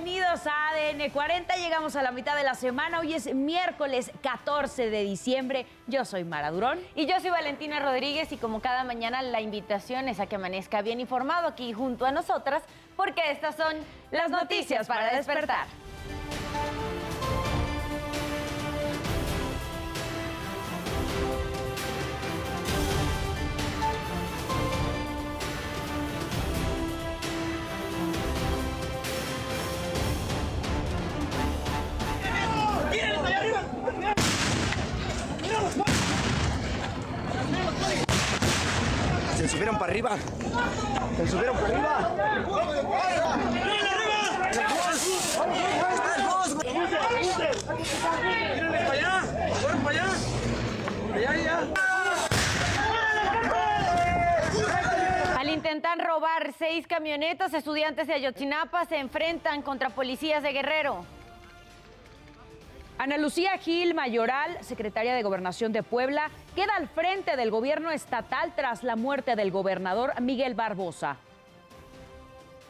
Bienvenidos a ADN 40. Llegamos a la mitad de la semana. Hoy es miércoles 14 de diciembre. Yo soy Mara Durón. Y yo soy Valentina Rodríguez. Y como cada mañana, la invitación es a que amanezca bien informado aquí junto a nosotras, porque estas son las noticias para despertar. Subieron para arriba. Se subieron para arriba. para allá! ¡Fueron para allá! ¡Allá, allá! Al intentar robar seis camionetas, estudiantes de Ayotzinapa se enfrentan contra policías de Guerrero. Ana Lucía Gil Mayoral, secretaria de Gobernación de Puebla, queda al frente del gobierno estatal tras la muerte del gobernador Miguel Barbosa.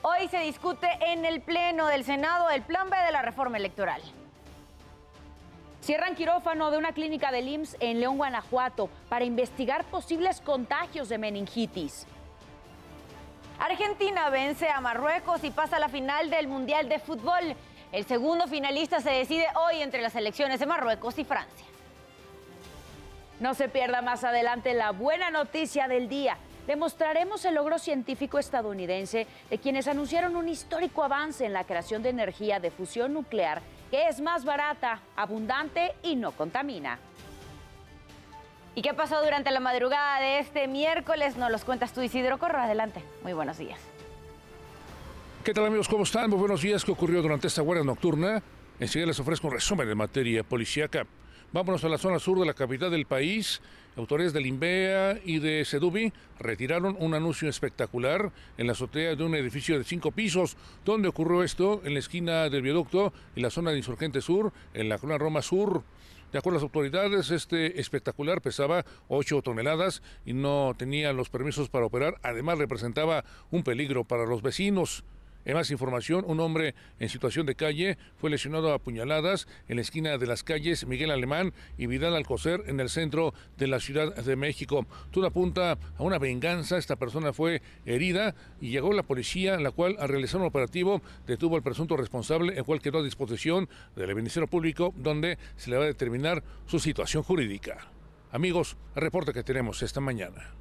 Hoy se discute en el Pleno del Senado el plan B de la reforma electoral. Cierran quirófano de una clínica del IMSS en León, Guanajuato, para investigar posibles contagios de meningitis. Argentina vence a Marruecos y pasa a la final del Mundial de Fútbol. El segundo finalista se decide hoy entre las elecciones de Marruecos y Francia. No se pierda más adelante la buena noticia del día. Demostraremos el logro científico estadounidense de quienes anunciaron un histórico avance en la creación de energía de fusión nuclear que es más barata, abundante y no contamina. ¿Y qué pasó durante la madrugada de este miércoles? Nos los cuentas tú, Isidro Corro. Adelante. Muy buenos días. ¿Qué tal amigos? ¿Cómo están? Muy buenos días. ¿Qué ocurrió durante esta guardia nocturna? Enseguida les ofrezco un resumen de materia policíaca. Vámonos a la zona sur de la capital del país. Autores del INVEA y de Sedubi retiraron un anuncio espectacular en la azotea de un edificio de cinco pisos. ¿Dónde ocurrió esto? En la esquina del viaducto y la zona de Insurgente Sur, en la colonia Roma Sur. De acuerdo a las autoridades, este espectacular pesaba 8 toneladas y no tenía los permisos para operar. Además, representaba un peligro para los vecinos. En más información, un hombre en situación de calle fue lesionado a puñaladas en la esquina de las calles Miguel Alemán y Vidal Alcocer en el centro de la Ciudad de México. Todo apunta a una venganza. Esta persona fue herida y llegó la policía, la cual al realizar un operativo detuvo al presunto responsable, el cual quedó a disposición del Ministerio Público, donde se le va a determinar su situación jurídica. Amigos, el reporte que tenemos esta mañana.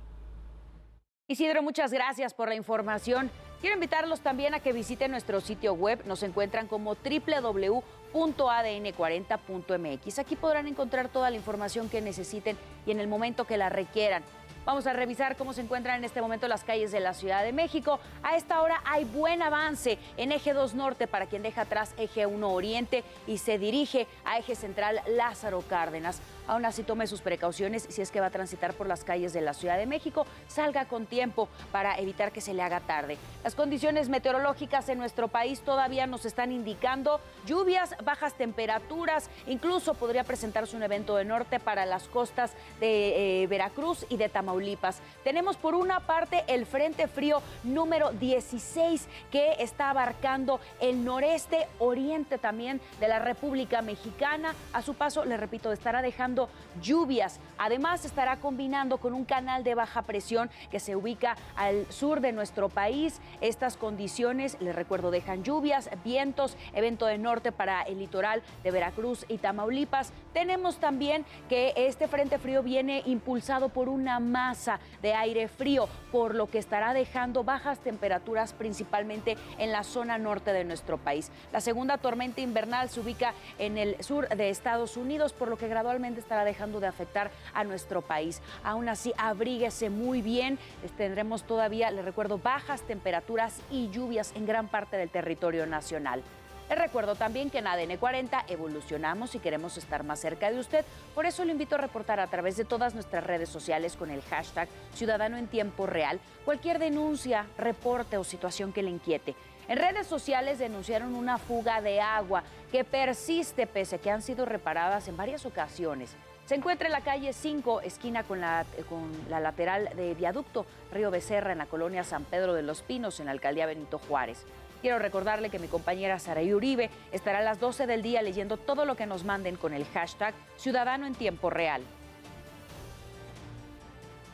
Isidro, muchas gracias por la información. Quiero invitarlos también a que visiten nuestro sitio web. Nos encuentran como www.adn40.mx. Aquí podrán encontrar toda la información que necesiten y en el momento que la requieran. Vamos a revisar cómo se encuentran en este momento las calles de la Ciudad de México. A esta hora hay buen avance en Eje 2 Norte para quien deja atrás Eje 1 Oriente y se dirige a Eje Central Lázaro Cárdenas. Aún así tome sus precauciones si es que va a transitar por las calles de la Ciudad de México. Salga con tiempo para evitar que se le haga tarde. Las condiciones meteorológicas en nuestro país todavía nos están indicando lluvias, bajas temperaturas. Incluso podría presentarse un evento de norte para las costas de eh, Veracruz y de Tamaulipas. Tenemos por una parte el Frente Frío número 16 que está abarcando el noreste, oriente también de la República Mexicana. A su paso, le repito, estará dejando lluvias. Además, estará combinando con un canal de baja presión que se ubica al sur de nuestro país. Estas condiciones, les recuerdo, dejan lluvias, vientos, evento de norte para el litoral de Veracruz y Tamaulipas. Tenemos también que este frente frío viene impulsado por una masa de aire frío, por lo que estará dejando bajas temperaturas principalmente en la zona norte de nuestro país. La segunda tormenta invernal se ubica en el sur de Estados Unidos, por lo que gradualmente estará dejando de afectar a nuestro país. Aún así, abríguese muy bien. Tendremos todavía, les recuerdo, bajas temperaturas y lluvias en gran parte del territorio nacional. Les recuerdo también que en ADN 40 evolucionamos y queremos estar más cerca de usted. Por eso lo invito a reportar a través de todas nuestras redes sociales con el hashtag Ciudadano en Tiempo Real cualquier denuncia, reporte o situación que le inquiete. En redes sociales denunciaron una fuga de agua que persiste pese a que han sido reparadas en varias ocasiones. Se encuentra en la calle 5, esquina con la, con la lateral de viaducto Río Becerra, en la colonia San Pedro de los Pinos, en la alcaldía Benito Juárez. Quiero recordarle que mi compañera Saraí Uribe estará a las 12 del día leyendo todo lo que nos manden con el hashtag Ciudadano en Tiempo Real.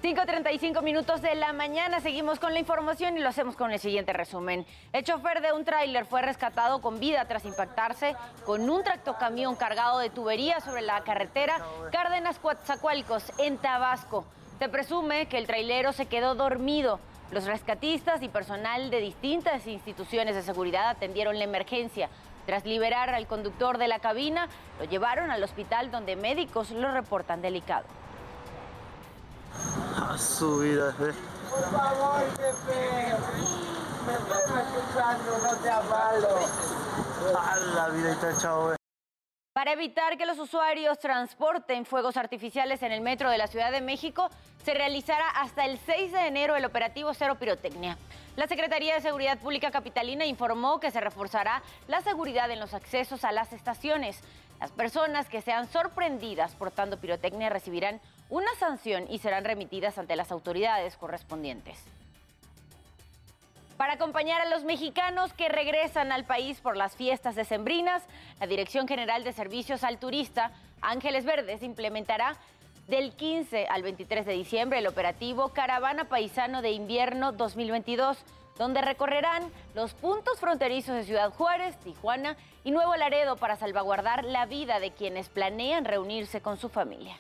5.35 minutos de la mañana, seguimos con la información y lo hacemos con el siguiente resumen. El chofer de un tráiler fue rescatado con vida tras impactarse con un tractocamión cargado de tuberías sobre la carretera Cárdenas Coatzacoalcos en Tabasco. Se presume que el trailero se quedó dormido. Los rescatistas y personal de distintas instituciones de seguridad atendieron la emergencia. Tras liberar al conductor de la cabina, lo llevaron al hospital donde médicos lo reportan delicado. A su vida, eh. Por favor, jefe. Me estás escuchando, no te avalo. A la vida está chavo, eh. Para evitar que los usuarios transporten fuegos artificiales en el metro de la Ciudad de México, se realizará hasta el 6 de enero el operativo Cero Pirotecnia. La Secretaría de Seguridad Pública Capitalina informó que se reforzará la seguridad en los accesos a las estaciones. Las personas que sean sorprendidas portando pirotecnia recibirán una sanción y serán remitidas ante las autoridades correspondientes. Para acompañar a los mexicanos que regresan al país por las fiestas decembrinas, la Dirección General de Servicios al Turista, Ángeles Verdes, implementará del 15 al 23 de diciembre el operativo Caravana Paisano de Invierno 2022, donde recorrerán los puntos fronterizos de Ciudad Juárez, Tijuana y Nuevo Laredo para salvaguardar la vida de quienes planean reunirse con su familia.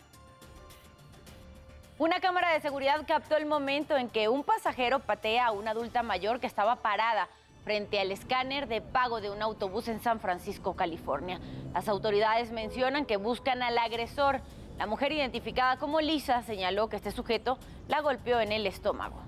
Una cámara de seguridad captó el momento en que un pasajero patea a una adulta mayor que estaba parada frente al escáner de pago de un autobús en San Francisco, California. Las autoridades mencionan que buscan al agresor. La mujer identificada como Lisa señaló que este sujeto la golpeó en el estómago.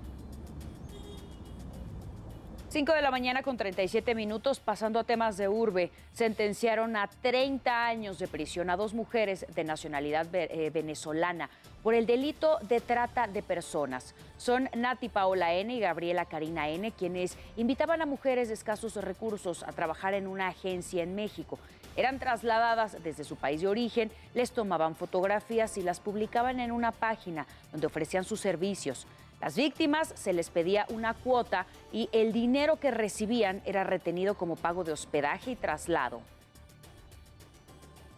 5 de la mañana con 37 minutos, pasando a temas de urbe, sentenciaron a 30 años de prisión a dos mujeres de nacionalidad eh, venezolana por el delito de trata de personas. Son Nati Paola N y Gabriela Karina N, quienes invitaban a mujeres de escasos recursos a trabajar en una agencia en México. Eran trasladadas desde su país de origen, les tomaban fotografías y las publicaban en una página donde ofrecían sus servicios. Las víctimas se les pedía una cuota y el dinero que recibían era retenido como pago de hospedaje y traslado.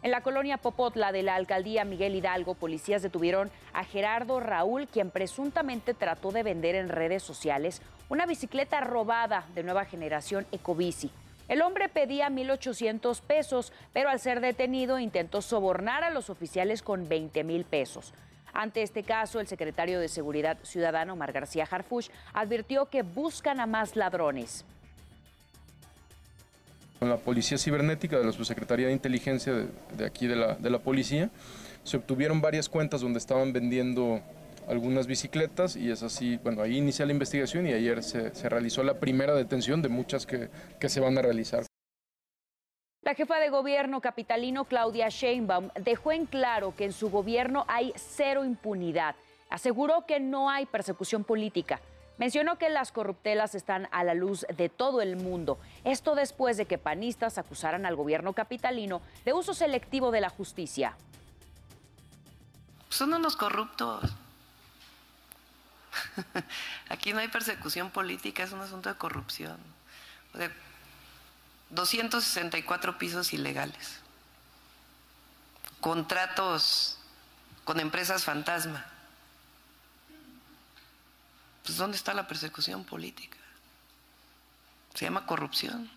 En la colonia Popotla de la alcaldía Miguel Hidalgo, policías detuvieron a Gerardo Raúl, quien presuntamente trató de vender en redes sociales una bicicleta robada de nueva generación Ecobici. El hombre pedía 1.800 pesos, pero al ser detenido intentó sobornar a los oficiales con 20 mil pesos. Ante este caso, el secretario de Seguridad Ciudadano, Omar García Harfuch, advirtió que buscan a más ladrones. Con la Policía Cibernética de la Subsecretaría de Inteligencia de, aquí de la, de la Policía, se obtuvieron varias cuentas donde estaban vendiendo algunas bicicletas y es así, bueno, ahí inicia la investigación y ayer se, se realizó la primera detención de muchas que, que se van a realizar. La jefa de gobierno capitalino Claudia Sheinbaum dejó en claro que en su gobierno hay cero impunidad. Aseguró que no hay persecución política. Mencionó que las corruptelas están a la luz de todo el mundo. Esto después de que panistas acusaran al gobierno capitalino de uso selectivo de la justicia. Son unos corruptos. Aquí no hay persecución política, es un asunto de corrupción. 264 pisos ilegales, contratos con empresas fantasma. Pues ¿dónde está la persecución política? Se llama corrupción.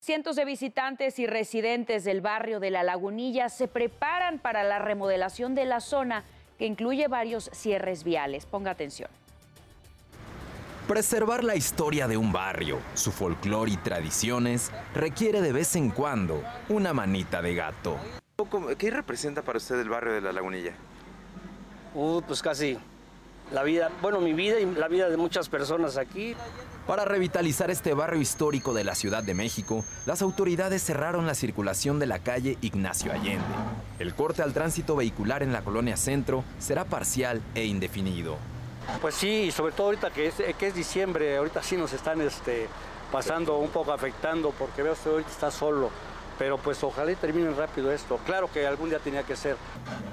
Cientos de visitantes y residentes del barrio de La Lagunilla se preparan para la remodelación de la zona que incluye varios cierres viales. Ponga atención. Preservar la historia de un barrio, su folclore y tradiciones requiere de vez en cuando una manita de gato. ¿Qué representa para usted el barrio de La Lagunilla? Uh, pues casi la vida, bueno, mi vida y la vida de muchas personas aquí. Para revitalizar este barrio histórico de la Ciudad de México, las autoridades cerraron la circulación de la calle Ignacio Allende. El corte al tránsito vehicular en la colonia Centro será parcial e indefinido. Pues sí, sobre todo ahorita que es, que es diciembre, ahorita sí nos están este, pasando un poco afectando porque veo que ahorita está solo. Pero pues ojalá terminen rápido esto. Claro que algún día tenía que ser.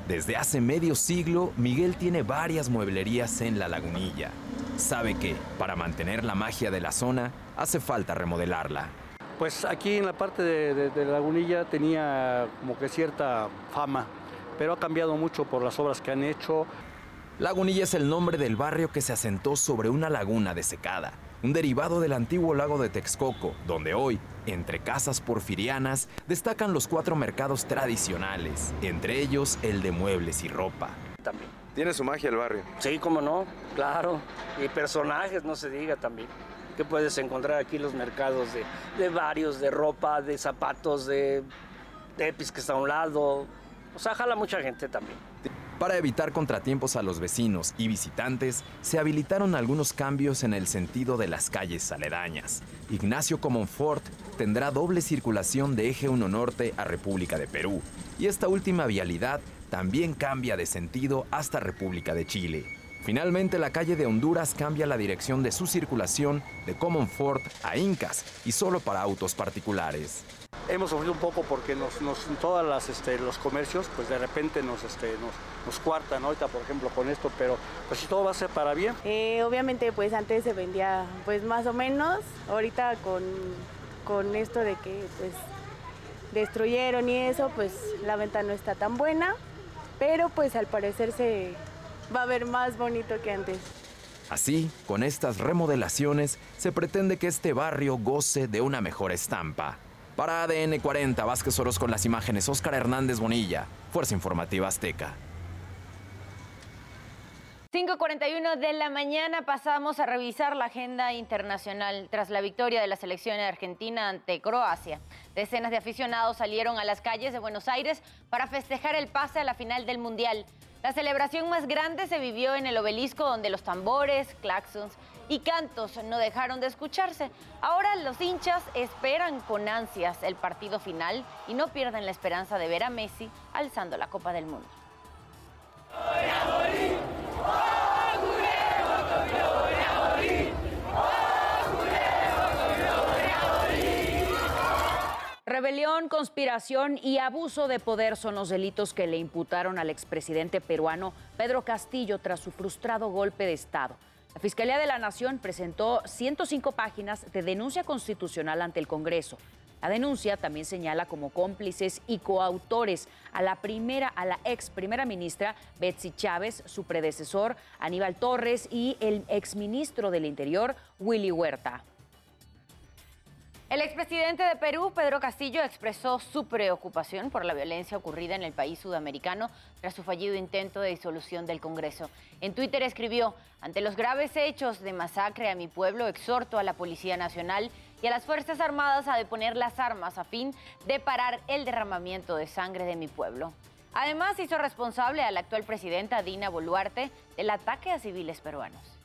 Desde hace medio siglo, Miguel tiene varias mueblerías en La Lagunilla. sabe que, para mantener la magia de la zona, hace falta remodelarla. Pues aquí en la parte de, de, Lagunilla tenía como que cierta fama, pero ha cambiado mucho por las obras que han hecho. Lagunilla es el nombre del barrio que se asentó sobre una laguna desecada, un derivado del antiguo lago de Texcoco, donde hoy, entre casas porfirianas, destacan los cuatro mercados tradicionales, entre ellos el de muebles y ropa. También. Tiene su magia el barrio. Sí, cómo no, claro. Y personajes, no se diga también que puedes encontrar aquí los mercados de, varios, de ropa, de zapatos, de, de que está a un lado. O sea, jala mucha gente también. Para evitar contratiempos a los vecinos y visitantes, se habilitaron algunos cambios en el sentido de las calles aledañas. Ignacio Comonfort tendrá doble circulación de eje 1 norte a República de Perú, y esta última vialidad también cambia de sentido hasta República de Chile. Finalmente, la calle de Honduras cambia la dirección de su circulación de Comonfort a Incas y solo para autos particulares. Hemos sufrido un poco porque nos, todos las, este, los comercios, pues de repente nos, este, nos, nos, cuartan ahorita, por ejemplo, con esto, pero pues si todo va a ser para bien. Eh, obviamente, pues antes se vendía pues más o menos, ahorita con, con esto de que pues destruyeron y eso, pues la venta no está tan buena, pero pues al parecer se va a ver más bonito que antes. Así, con estas remodelaciones, se pretende que este barrio goce de una mejor estampa. Para ADN 40, Vázquez Oros con las imágenes, Óscar Hernández Bonilla, Fuerza Informativa Azteca. 5.41 de la mañana pasamos a revisar la agenda internacional tras la victoria de la selección argentina ante Croacia. Decenas de aficionados salieron a las calles de Buenos Aires para festejar el pase a la final del Mundial. La celebración más grande se vivió en el obelisco donde los tambores, claxons y cantos no dejaron de escucharse. Ahora los hinchas esperan con ansias el partido final y no pierden la esperanza de ver a Messi alzando la Copa del Mundo. Rebelión, conspiración y abuso de poder son los delitos que le imputaron al expresidente peruano Pedro Castillo tras su frustrado golpe de Estado. La Fiscalía de la Nación presentó 105 páginas de denuncia constitucional ante el Congreso. La denuncia también señala como cómplices y coautores a la primera, a la ex primera ministra Betsy Chávez, su predecesor Aníbal Torres y el exministro del Interior Willy Huerta. El expresidente de Perú, Pedro Castillo, expresó su preocupación por la violencia ocurrida en el país sudamericano tras su fallido intento de disolución del Congreso. En Twitter escribió, ante los graves hechos de masacre a mi pueblo, exhorto a la Policía Nacional y a las Fuerzas Armadas a deponer las armas a fin de parar el derramamiento de sangre de mi pueblo. Además, hizo responsable a la actual presidenta Dina Boluarte del ataque a civiles peruanos.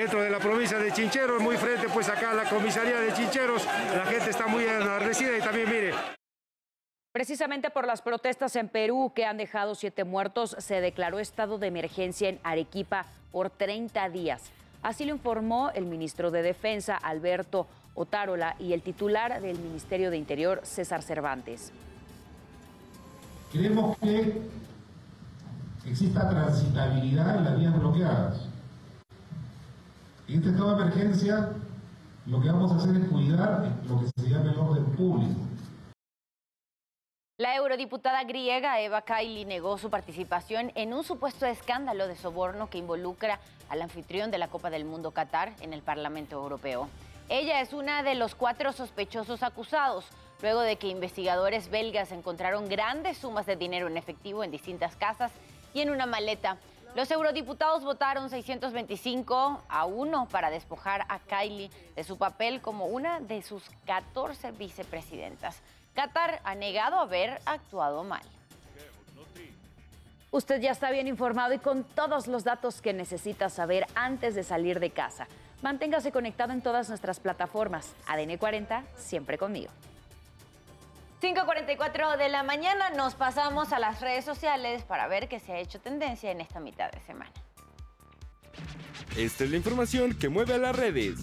dentro de la provincia de Chincheros, muy frente pues acá a la comisaría de Chincheros, la gente está muy enardecida y también mire. Precisamente por las protestas en Perú que han dejado siete muertos, se declaró estado de emergencia en Arequipa por 30 días. Así lo informó el ministro de Defensa, Alberto Otárola, y el titular del Ministerio de Interior, César Cervantes. Queremos que exista transitabilidad en las vías bloqueadas en este estado de emergencia, lo que vamos a hacer es cuidar lo que se llama el orden público. La eurodiputada griega Eva Kaili negó su participación en un supuesto escándalo de soborno que involucra al anfitrión de la Copa del Mundo Qatar en el Parlamento Europeo. Ella es una de los cuatro sospechosos acusados, luego de que investigadores belgas encontraron grandes sumas de dinero en efectivo en distintas casas y en una maleta los eurodiputados votaron 625 a 1 para despojar a Kylie de su papel como una de sus 14 vicepresidentas. Qatar ha negado haber actuado mal. Usted ya está bien informado y con todos los datos que necesita saber antes de salir de casa. Manténgase conectado en todas nuestras plataformas. ADN 40, siempre conmigo. 5.44 de la mañana nos pasamos a las redes sociales para ver qué se ha hecho tendencia en esta mitad de semana. Esta es la información que mueve a las redes.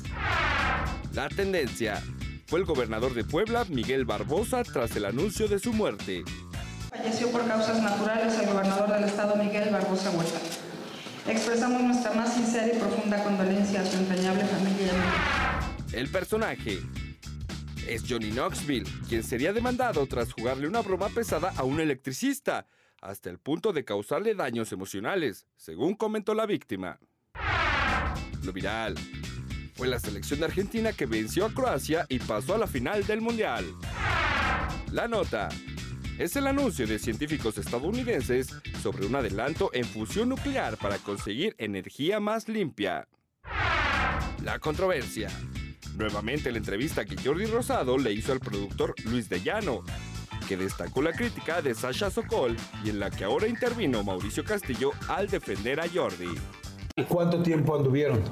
La tendencia fue el gobernador de Puebla, Miguel Barbosa, tras el anuncio de su muerte. Falleció por causas naturales el gobernador del estado, Miguel Barbosa Huerta. Expresamos nuestra más sincera y profunda condolencia a su entrañable familia. El personaje es Johnny Knoxville, quien sería demandado tras jugarle una broma pesada a un electricista, hasta el punto de causarle daños emocionales, según comentó la víctima. Lo viral fue la selección de Argentina que venció a Croacia y pasó a la final del Mundial. La nota es el anuncio de científicos estadounidenses sobre un adelanto en fusión nuclear para conseguir energía más limpia. La controversia. Nuevamente la entrevista que Jordi Rosado le hizo al productor Luis de Llano, que destacó la crítica de Sasha Sokol y en la que ahora intervino Mauricio Castillo al defender a Jordi. ¿Cuánto tiempo anduvieron?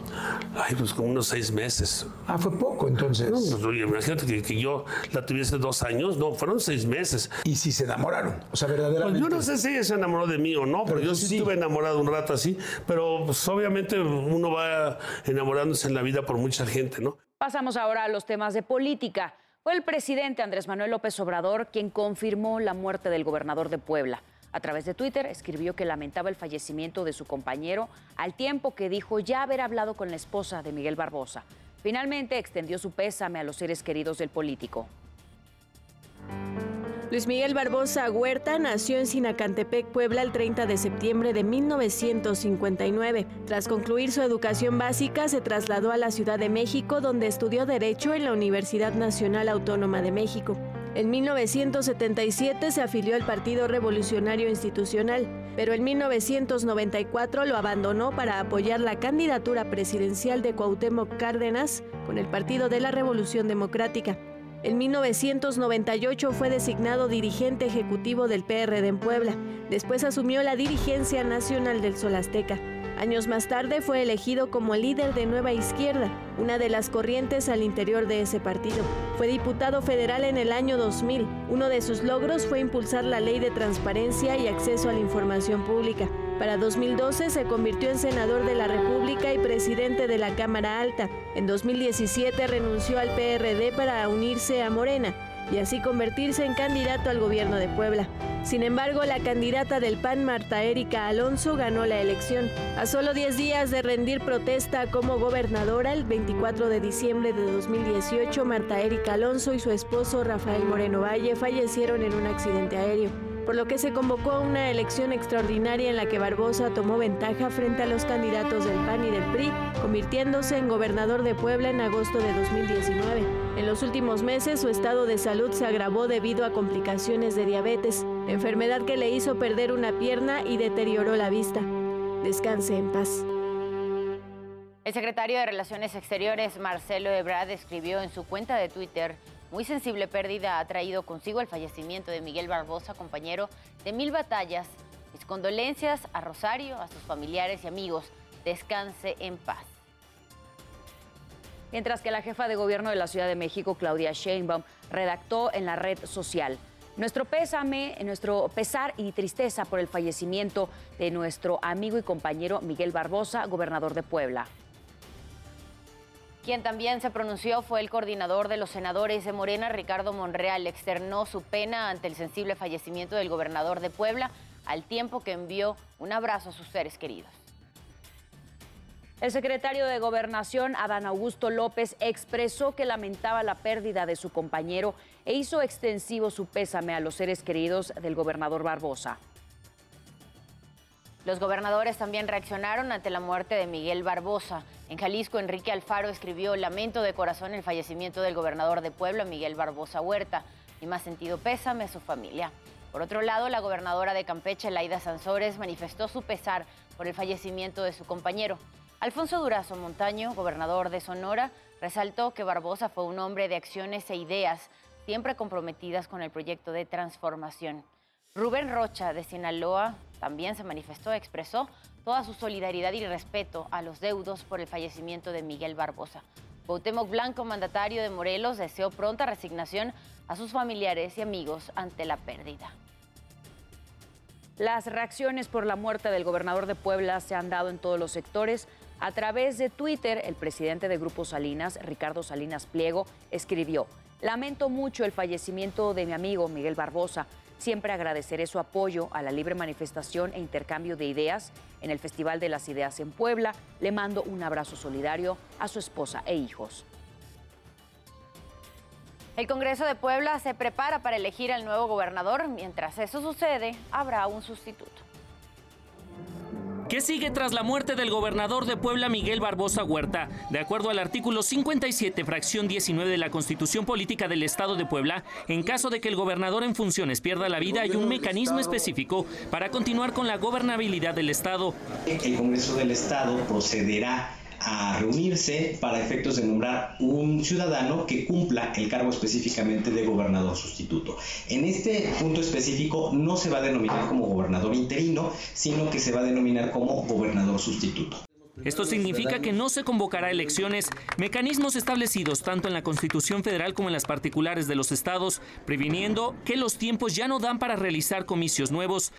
Ay, pues como unos seis meses. Ah, fue poco entonces. No, pues, oye, imagínate que, que yo la tuviese dos años, no, fueron seis meses. ¿Y si se enamoraron? O sea, verdaderamente. Pues yo no sé si ella se enamoró de mí o no, pero, Pero yo tú sí, sí. estuve enamorado un rato así. Pero pues, obviamente uno va enamorándose en la vida por mucha gente, ¿no? Pasamos ahora a los temas de política. Fue el presidente Andrés Manuel López Obrador quien confirmó la muerte del gobernador de Puebla. A través de Twitter escribió que lamentaba el fallecimiento de su compañero, al tiempo que dijo ya haber hablado con la esposa de Miguel Barbosa. Finalmente extendió su pésame a los seres queridos del político. Luis Miguel Barbosa Huerta nació en Sinacantepec, Puebla, el 30 de septiembre de 1959. Tras concluir su educación básica, se trasladó a la Ciudad de México, donde estudió Derecho en la Universidad Nacional Autónoma de México. En 1977 se afilió al Partido Revolucionario Institucional, pero en 1994 lo abandonó para apoyar la candidatura presidencial de Cuauhtémoc Cárdenas con el Partido de la Revolución Democrática. En 1998 fue designado dirigente ejecutivo del PRD en Puebla. Después asumió la dirigencia nacional del Sol Azteca. Años más tarde fue elegido como líder de Nueva Izquierda, una de las corrientes al interior de ese partido. Fue diputado federal en el año 2000. Uno de sus logros fue impulsar la ley de transparencia y acceso a la información pública. Para 2012 se convirtió en senador de la República y presidente de la Cámara Alta. En 2017 renunció al PRD para unirse a Morena y así convertirse en candidato al gobierno de Puebla. Sin embargo, la candidata del PAN, Marta Erika Alonso, ganó la elección. A solo 10 días de rendir protesta como gobernadora, el 24 de diciembre de 2018, Marta Erika Alonso y su esposo Rafael Moreno Valle fallecieron en un accidente aéreo por lo que se convocó a una elección extraordinaria en la que Barbosa tomó ventaja frente a los candidatos del PAN y del PRI, convirtiéndose en gobernador de Puebla en agosto de 2019. En los últimos meses su estado de salud se agravó debido a complicaciones de diabetes, enfermedad que le hizo perder una pierna y deterioró la vista. Descanse en paz. El secretario de Relaciones Exteriores, Marcelo Ebrard, escribió en su cuenta de Twitter muy sensible pérdida ha traído consigo el fallecimiento de Miguel Barbosa, compañero de mil batallas. Mis condolencias a Rosario, a sus familiares y amigos. Descanse en paz. Mientras que la jefa de gobierno de la Ciudad de México, Claudia Sheinbaum, redactó en la red social nuestro pésame, nuestro pesar y tristeza por el fallecimiento de nuestro amigo y compañero Miguel Barbosa, gobernador de Puebla. Quien también se pronunció fue el coordinador de los senadores de Morena, Ricardo Monreal. Externó su pena ante el sensible fallecimiento del gobernador de Puebla, al tiempo que envió un abrazo a sus seres queridos. El secretario de Gobernación, Adán Augusto López, expresó que lamentaba la pérdida de su compañero e hizo extensivo su pésame a los seres queridos del gobernador Barbosa. Los gobernadores también reaccionaron ante la muerte de Miguel Barbosa. En Jalisco, Enrique Alfaro escribió lamento de corazón el fallecimiento del gobernador de Puebla, Miguel Barbosa Huerta, y más sentido pésame a su familia. Por otro lado, la gobernadora de Campeche, Laida Sansores, manifestó su pesar por el fallecimiento de su compañero. Alfonso Durazo Montaño, gobernador de Sonora, resaltó que Barbosa fue un hombre de acciones e ideas siempre comprometidas con el proyecto de transformación. Rubén Rocha, de Sinaloa, también se manifestó, expresó toda su solidaridad y respeto a los deudos por el fallecimiento de Miguel Barbosa. Cuauhtémoc Blanco, mandatario de Morelos, deseó pronta resignación a sus familiares y amigos ante la pérdida. Las reacciones por la muerte del gobernador de Puebla se han dado en todos los sectores. A través de Twitter, el presidente de Grupo Salinas, Ricardo Salinas Pliego, escribió, Lamento mucho el fallecimiento de mi amigo Miguel Barbosa. Siempre agradeceré su apoyo a la libre manifestación e intercambio de ideas en el Festival de las Ideas en Puebla. Le mando un abrazo solidario a su esposa e hijos. El Congreso de Puebla se prepara para elegir al nuevo gobernador. Mientras eso sucede, habrá un sustituto. ¿Qué sigue tras la muerte del gobernador de Puebla, Miguel Barbosa Huerta? De acuerdo al artículo 57, fracción 19 de la Constitución Política del Estado de Puebla, en caso de que el gobernador en funciones pierda la vida, hay un mecanismo específico para continuar con la gobernabilidad del Estado. El Congreso del Estado procederá a reunirse para efectos de nombrar un ciudadano que cumpla el cargo específicamente de gobernador sustituto. En este punto específico no se va a denominar como gobernador interino, sino que se va a denominar como gobernador sustituto. Esto significa que no se convocará elecciones, mecanismos establecidos tanto en la Constitución Federal como en las particulares de los estados, previniendo que los tiempos ya no dan para realizar comicios nuevos.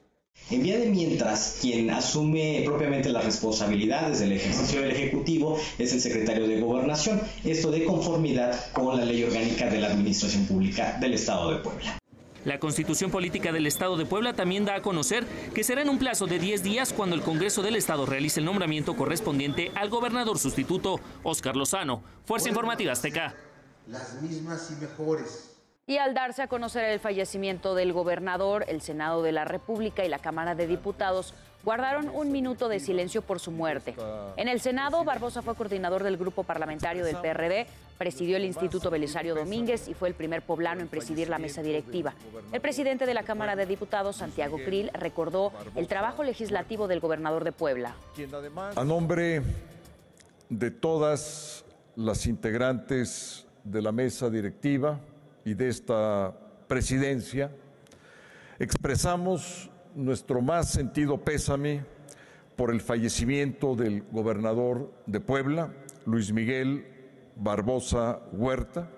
En vía de mientras, quien asume propiamente las responsabilidades del ejercicio del Ejecutivo es el secretario de Gobernación, esto de conformidad con la ley orgánica de la Administración Pública del Estado de Puebla. La Constitución Política del Estado de Puebla también da a conocer que será en un plazo de 10 días cuando el Congreso del Estado realice el nombramiento correspondiente al gobernador sustituto, Óscar Lozano. Fuerza Informativa Azteca. Las mismas y mejores. Y al darse a conocer el fallecimiento del gobernador, el Senado de la República y la Cámara de Diputados guardaron un minuto de silencio por su muerte. En el Senado, Barbosa fue coordinador del grupo parlamentario del PRD, presidió el Instituto Belisario Domínguez y fue el primer poblano en presidir la mesa directiva. El presidente de la Cámara de Diputados, Santiago Krill, recordó el trabajo legislativo del gobernador de Puebla. A nombre de todas las integrantes de la mesa directiva, y de esta presidencia, expresamos nuestro más sentido pésame por el fallecimiento del gobernador de Puebla, Luis Miguel Barbosa Huerta,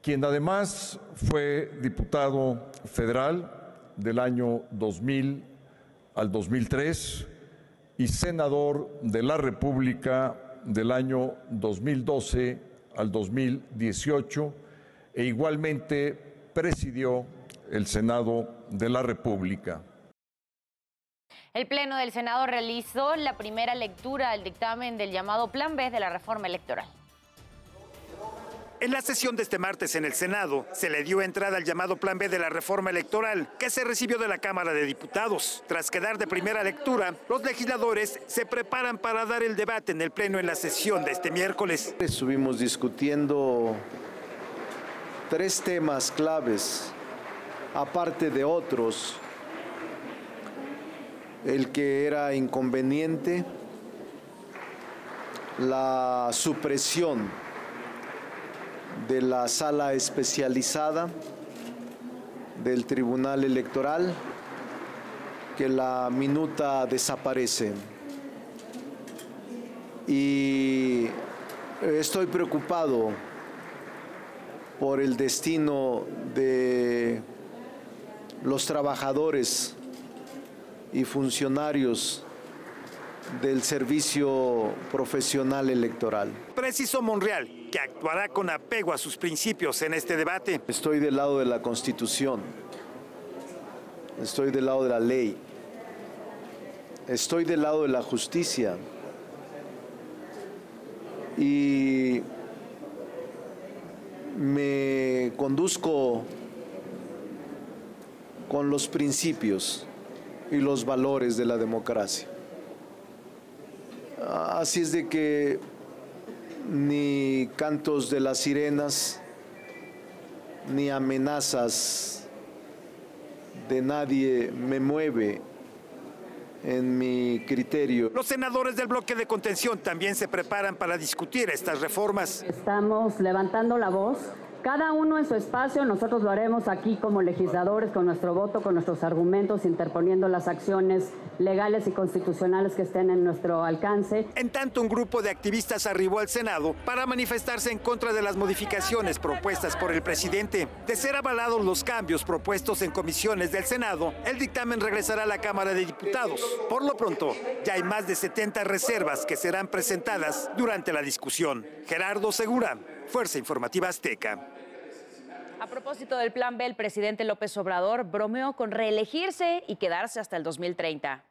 quien además fue diputado federal del año 2000 al 2003 y senador de la República del año 2012 al 2018 e igualmente presidió el Senado de la República. El Pleno del Senado realizó la primera lectura del dictamen del llamado Plan B de la reforma electoral. En la sesión de este martes en el Senado se le dio entrada al llamado Plan B de la reforma electoral que se recibió de la Cámara de Diputados. Tras quedar de primera lectura, los legisladores se preparan para dar el debate en el Pleno en la sesión de este miércoles. Estuvimos discutiendo tres temas claves, aparte de otros. El que era inconveniente, la supresión de la sala especializada del Tribunal Electoral, que la minuta desaparece. Y estoy preocupado por el destino de los trabajadores y funcionarios del servicio profesional electoral. Preciso Monreal, que actuará con apego a sus principios en este debate. Estoy del lado de la Constitución, estoy del lado de la ley, estoy del lado de la justicia y me conduzco con los principios y los valores de la democracia. Así es de que ni cantos de las sirenas, ni amenazas de nadie me mueve en mi criterio. Los senadores del bloque de contención también se preparan para discutir estas reformas. Estamos levantando la voz Cada uno en su espacio, nosotros lo haremos aquí como legisladores, con nuestro voto, con nuestros argumentos, interponiendo las acciones legales y constitucionales que estén en nuestro alcance. En tanto, un grupo de activistas arribó al Senado para manifestarse en contra de las modificaciones propuestas por el presidente. De ser avalados los cambios propuestos en comisiones del Senado, el dictamen regresará a la Cámara de Diputados. Por lo pronto, ya hay más de 70 reservas que serán presentadas durante la discusión. Gerardo Segura, Fuerza Informativa Azteca. A propósito del plan B, el presidente López Obrador bromeó con reelegirse y quedarse hasta el 2030.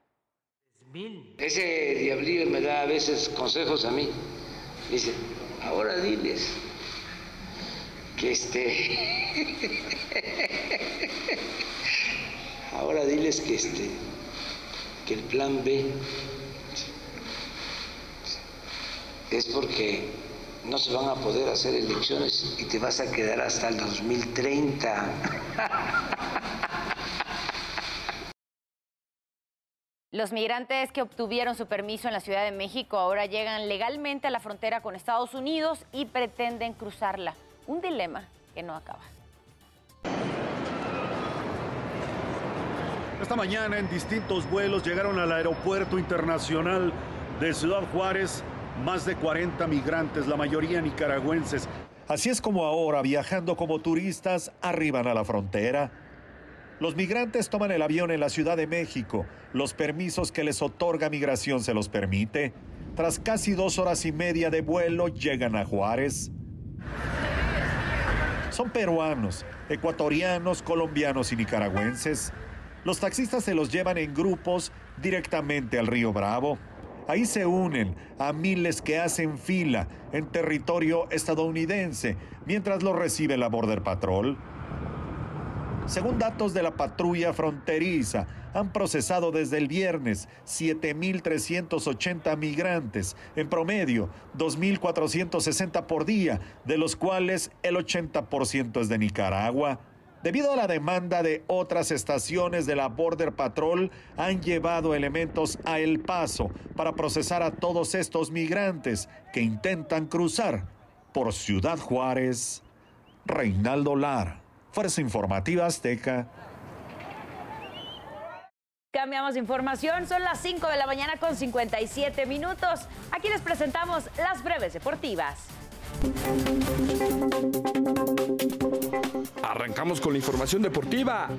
Ese diablillo me da a veces consejos a mí. Dice, ahora diles que este... ahora diles que este... que el plan B es porque no se van a poder hacer elecciones y te vas a quedar hasta el 2030. Los migrantes que obtuvieron su permiso en la Ciudad de México ahora llegan legalmente a la frontera con Estados Unidos y pretenden cruzarla. Un dilema que no acaba. Esta mañana en distintos vuelos llegaron al aeropuerto internacional de Ciudad Juárez más de 40 migrantes, la mayoría nicaragüenses. Así es como ahora, viajando como turistas, arriban a la frontera. Los migrantes toman el avión en la Ciudad de México. Los permisos que les otorga migración se los permite. Tras casi dos horas y media de vuelo, llegan a Juárez. Son peruanos, ecuatorianos, colombianos y nicaragüenses. Los taxistas se los llevan en grupos directamente al río Bravo. Ahí se unen a miles que hacen fila en territorio estadounidense mientras lo recibe la Border Patrol. Según datos de la patrulla fronteriza, han procesado desde el viernes 7.380 migrantes, en promedio 2.460 por día, de los cuales el 80% es de Nicaragua. Debido a la demanda de otras estaciones de la Border Patrol, han llevado elementos a El Paso para procesar a todos estos migrantes que intentan cruzar por Ciudad Juárez. Reinaldo Lar, Fuerza Informativa Azteca. Cambiamos información, son las 5 de la mañana con 57 minutos. Aquí les presentamos las breves deportivas. Arrancamos con la información deportiva.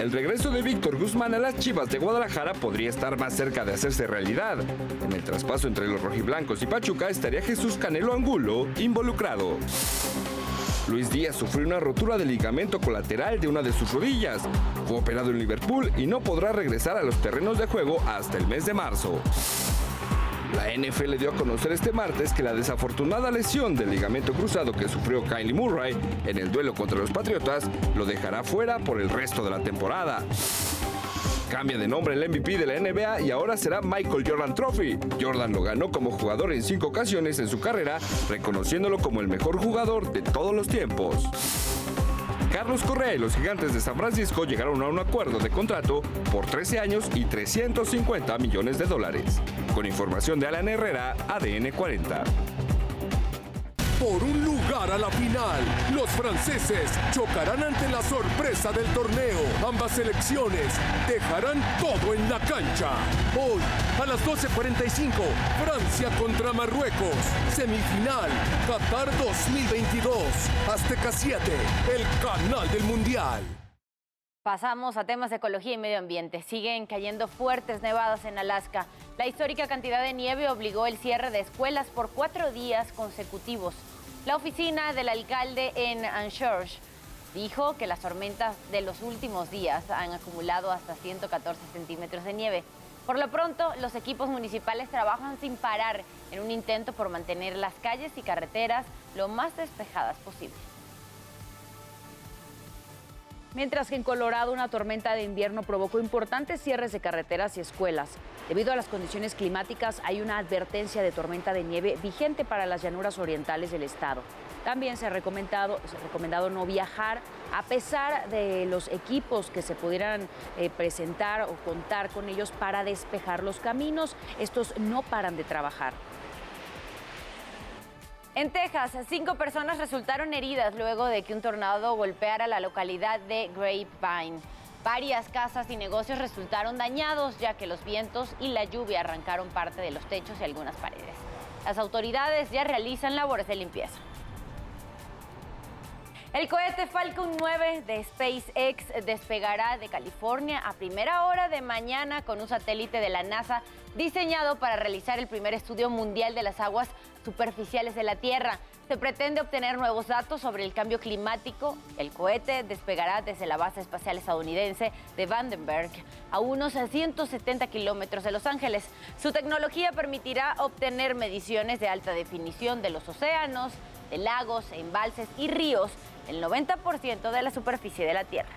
El regreso de Víctor Guzmán a las Chivas de Guadalajara podría estar más cerca de hacerse realidad. En el traspaso entre los rojiblancos y Pachuca estaría Jesús Canelo Angulo involucrado. Luis Díaz sufrió una rotura de ligamento colateral de una de sus rodillas. Fue operado en Liverpool y no podrá regresar a los terrenos de juego hasta el mes de marzo. La NFL dio a conocer este martes que la desafortunada lesión del ligamento cruzado que sufrió Kylie Murray en el duelo contra los Patriotas lo dejará fuera por el resto de la temporada. Cambia de nombre el MVP de la NBA y ahora será Michael Jordan Trophy. Jordan lo ganó como jugador en cinco ocasiones en su carrera, reconociéndolo como el mejor jugador de todos los tiempos. Carlos Correa y los gigantes de San Francisco llegaron a un acuerdo de contrato por 13 años y 350 millones de dólares. Con información de Alan Herrera, ADN 40 por un lugar a la final. Los franceses chocarán ante la sorpresa del torneo. Ambas selecciones dejarán todo en la cancha. Hoy, a las 12.45, Francia contra Marruecos. Semifinal, Qatar 2022. Azteca 7, el canal del Mundial. Pasamos a temas de ecología y medio ambiente. Siguen cayendo fuertes nevadas en Alaska. La histórica cantidad de nieve obligó el cierre de escuelas por cuatro días consecutivos. La oficina del alcalde en Anchorage dijo que las tormentas de los últimos días han acumulado hasta 114 centímetros de nieve. Por lo pronto, los equipos municipales trabajan sin parar en un intento por mantener las calles y carreteras lo más despejadas posible. Mientras que en Colorado una tormenta de invierno provocó importantes cierres de carreteras y escuelas. Debido a las condiciones climáticas hay una advertencia de tormenta de nieve vigente para las llanuras orientales del estado. También se ha recomendado, se ha recomendado no viajar a pesar de los equipos que se pudieran eh, presentar o contar con ellos para despejar los caminos. Estos no paran de trabajar. En Texas, cinco personas resultaron heridas luego de que un tornado golpeara la localidad de Grapevine. Varias casas y negocios resultaron dañados ya que los vientos y la lluvia arrancaron parte de los techos y algunas paredes. Las autoridades ya realizan labores de limpieza. El cohete Falcon 9 de SpaceX despegará de California a primera hora de mañana con un satélite de la NASA diseñado para realizar el primer estudio mundial de las aguas superficiales de la Tierra. Se pretende obtener nuevos datos sobre el cambio climático. El cohete despegará desde la base espacial estadounidense de Vandenberg a unos 170 kilómetros de Los Ángeles. Su tecnología permitirá obtener mediciones de alta definición de los océanos, de lagos, embalses y ríos el 90% de la superficie de la Tierra.